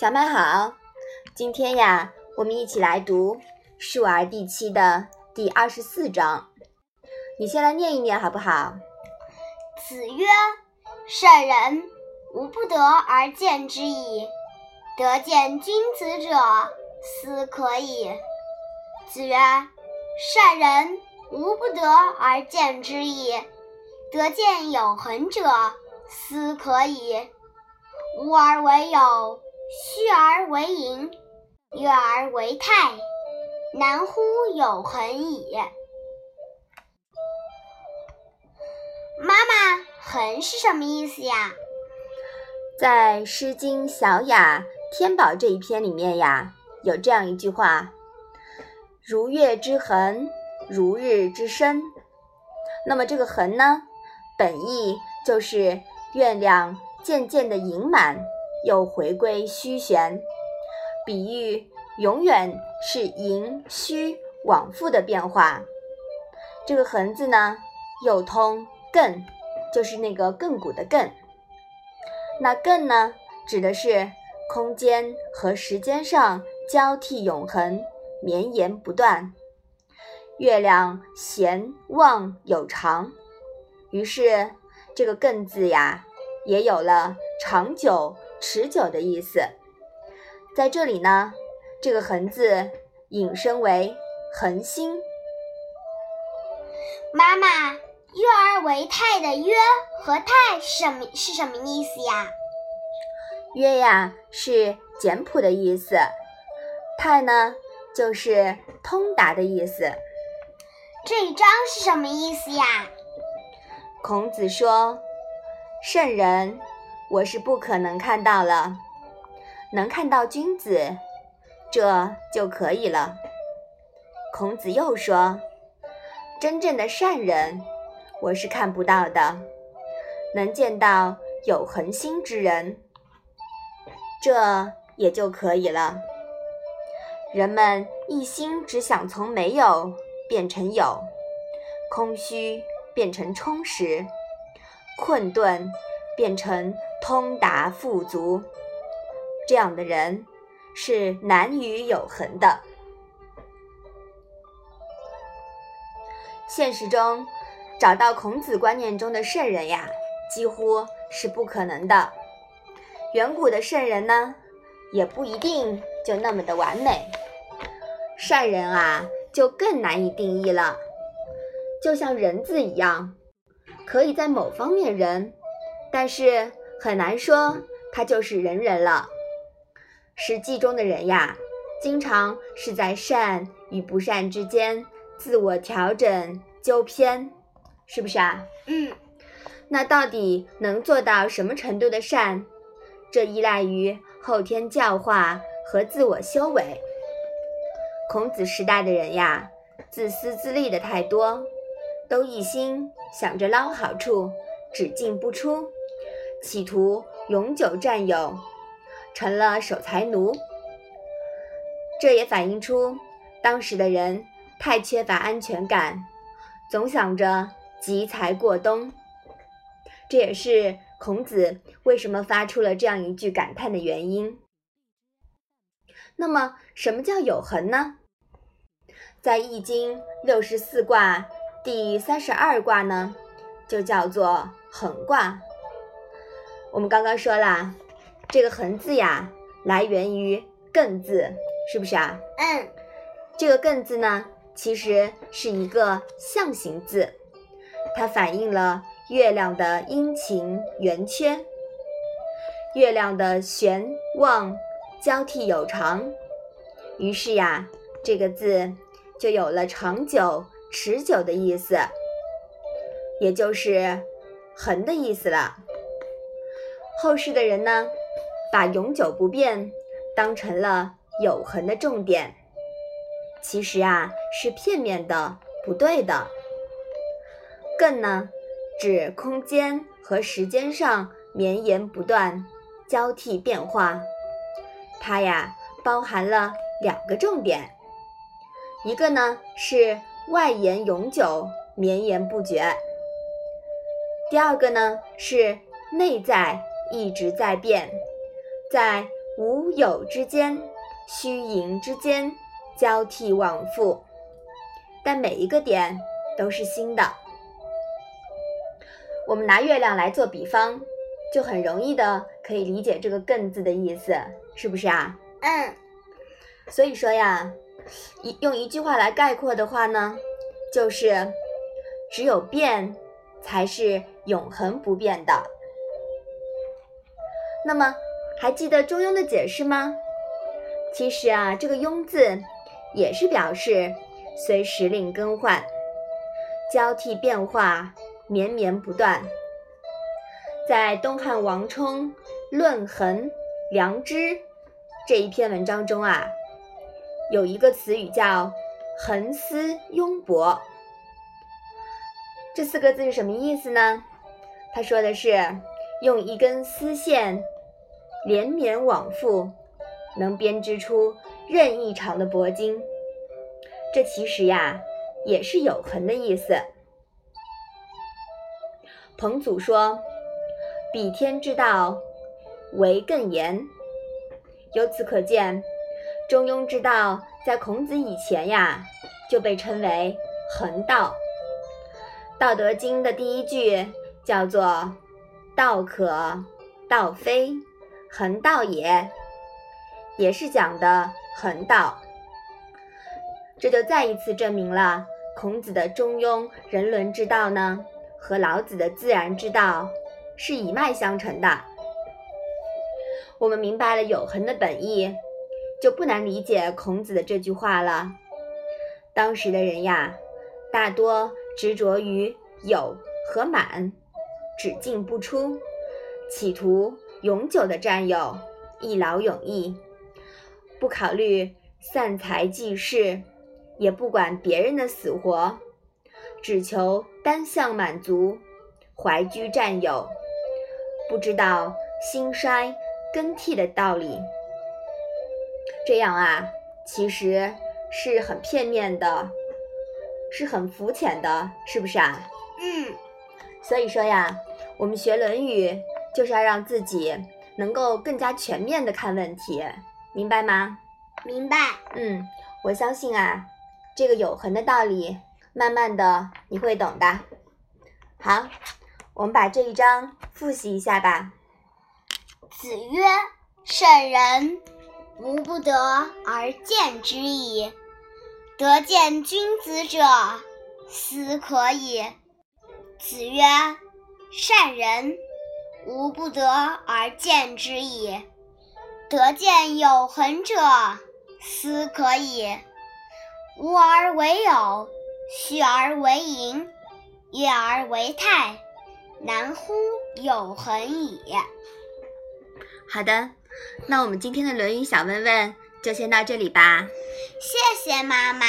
小麦好，今天呀，我们一起来读《述而》第七的第二十四章。你先来念一念好不好？子曰：“圣人，无不得而见之矣。得见君子者，斯可矣。”子曰：“圣人，无不得而见之矣。得见有恒者，斯可矣。无而为有。”虚而为盈，悦而为泰，难乎有恒矣。妈妈，恒是什么意思呀？在《诗经·小雅·天宝》这一篇里面呀，有这样一句话：“如月之恒，如日之升。”那么这个恒呢，本意就是月亮渐渐的盈满。又回归虚玄，比喻永远是盈虚往复的变化。这个“横”字呢，又通“艮”，就是那个亘古的“艮”。那“艮”呢，指的是空间和时间上交替永恒、绵延不断。月亮闲望有长，于是这个“艮”字呀，也有了长久。持久的意思，在这里呢，这个“恒”字引申为恒心。妈妈，“约而为泰”的“约”和“泰”什么？是什么意思呀？“约”呀是简朴的意思，“泰”呢就是通达的意思。这一章是什么意思呀？孔子说：“圣人。”我是不可能看到了，能看到君子，这就可以了。孔子又说：“真正的善人，我是看不到的，能见到有恒心之人，这也就可以了。”人们一心只想从没有变成有，空虚变成充实，困顿变成。通达富足，这样的人是难于有恒的。现实中找到孔子观念中的圣人呀，几乎是不可能的。远古的圣人呢，也不一定就那么的完美。善人啊，就更难以定义了。就像人字一样，可以在某方面仁，但是。很难说他就是人人了。实际中的人呀，经常是在善与不善之间自我调整纠偏，是不是啊？嗯。那到底能做到什么程度的善？这依赖于后天教化和自我修为。孔子时代的人呀，自私自利的太多，都一心想着捞好处，只进不出。企图永久占有，成了守财奴。这也反映出当时的人太缺乏安全感，总想着积财过冬。这也是孔子为什么发出了这样一句感叹的原因。那么，什么叫有恒呢？在《易经》六十四卦第三十二卦呢，就叫做恒卦。我们刚刚说了，这个“横”字呀，来源于“艮”字，是不是啊？嗯。这个“艮”字呢，其实是一个象形字，它反映了月亮的阴晴圆缺，月亮的玄旺交替有常，于是呀，这个字就有了长久、持久的意思，也就是“横”的意思了。后世的人呢，把永久不变当成了永恒的重点，其实啊是片面的、不对的。更呢，指空间和时间上绵延不断、交替变化，它呀包含了两个重点，一个呢是外延永久、绵延不绝，第二个呢是内在。一直在变，在无有之间，虚盈之间，交替往复，但每一个点都是新的。我们拿月亮来做比方，就很容易的可以理解这个“更”字的意思，是不是啊？嗯。所以说呀，一用一句话来概括的话呢，就是只有变才是永恒不变的。那么，还记得中庸的解释吗？其实啊，这个“庸”字也是表示随时令更换、交替变化、绵绵不断。在东汉王充《论衡良知》这一篇文章中啊。有一个词语叫“横丝庸博”，这四个字是什么意思呢？他说的是用一根丝线连绵往复，能编织出任意长的铂金。这其实呀也是有痕的意思。彭祖说：“比天之道，为更严。”由此可见。中庸之道在孔子以前呀，就被称为恒道。《道德经》的第一句叫做“道可道非，恒道也”，也是讲的恒道。这就再一次证明了孔子的中庸人伦之道呢，和老子的自然之道是一脉相承的。我们明白了有恒的本意。就不难理解孔子的这句话了。当时的人呀，大多执着于有和满，只进不出，企图永久的占有，一劳永逸，不考虑散财济世，也不管别人的死活，只求单向满足，怀居占有，不知道兴衰更替的道理。这样啊，其实是很片面的，是很肤浅的，是不是啊？嗯。所以说呀，我们学《论语》就是要让自己能够更加全面的看问题，明白吗？明白。嗯，我相信啊，这个永恒的道理，慢慢的你会懂的。好，我们把这一章复习一下吧。子曰：“圣人。”无不得而见之矣。得见君子者，斯可矣。子曰：“善人，无不得而见之矣。得见有恒者，斯可矣。无而为有，虚而为盈，约而为泰，难乎有恒矣。”好的。那我们今天的《论语》小问问就先到这里吧。谢谢妈妈。